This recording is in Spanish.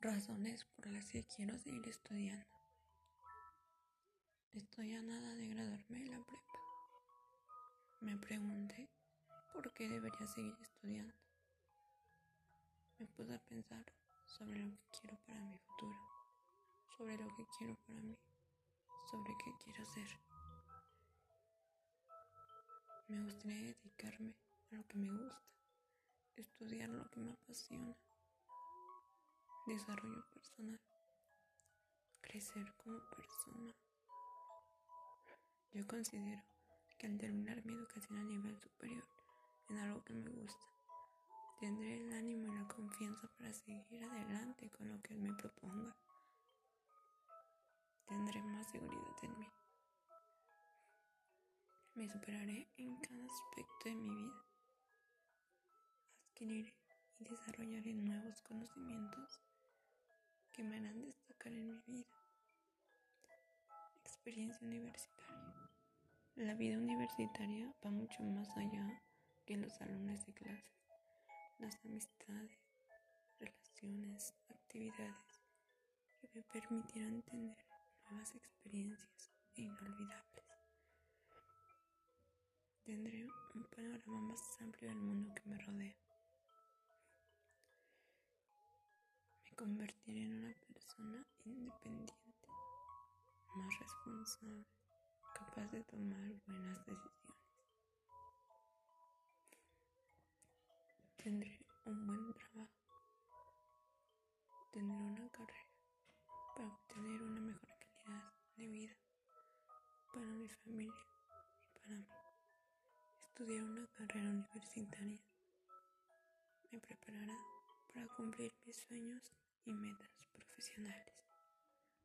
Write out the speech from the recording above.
Razones por las que quiero seguir estudiando. Estoy a nada de graduarme de la prepa. Me pregunté por qué debería seguir estudiando. Me puse a pensar sobre lo que quiero para mi futuro, sobre lo que quiero para mí, sobre qué quiero hacer. Me gustaría dedicarme a lo que me gusta, estudiar lo que me apasiona desarrollo personal, crecer como persona. Yo considero que al terminar mi educación a nivel superior en algo que me gusta, tendré el ánimo y la confianza para seguir adelante con lo que me proponga. Tendré más seguridad en mí. Me superaré en cada aspecto de mi vida. Adquiriré y desarrollaré nuevos conocimientos que me harán destacar en mi vida. Experiencia universitaria. La vida universitaria va mucho más allá que los salones de clases. Las amistades, relaciones, actividades que me permitirán tener nuevas experiencias inolvidables. Tendré un panorama más amplio del mundo que me rodea. Convertiré en una persona independiente, más responsable, capaz de tomar buenas decisiones. Tendré un buen trabajo, tendré una carrera para obtener una mejor calidad de vida para mi familia y para mí. Estudiar una carrera universitaria me preparará para cumplir mis sueños y metas profesionales.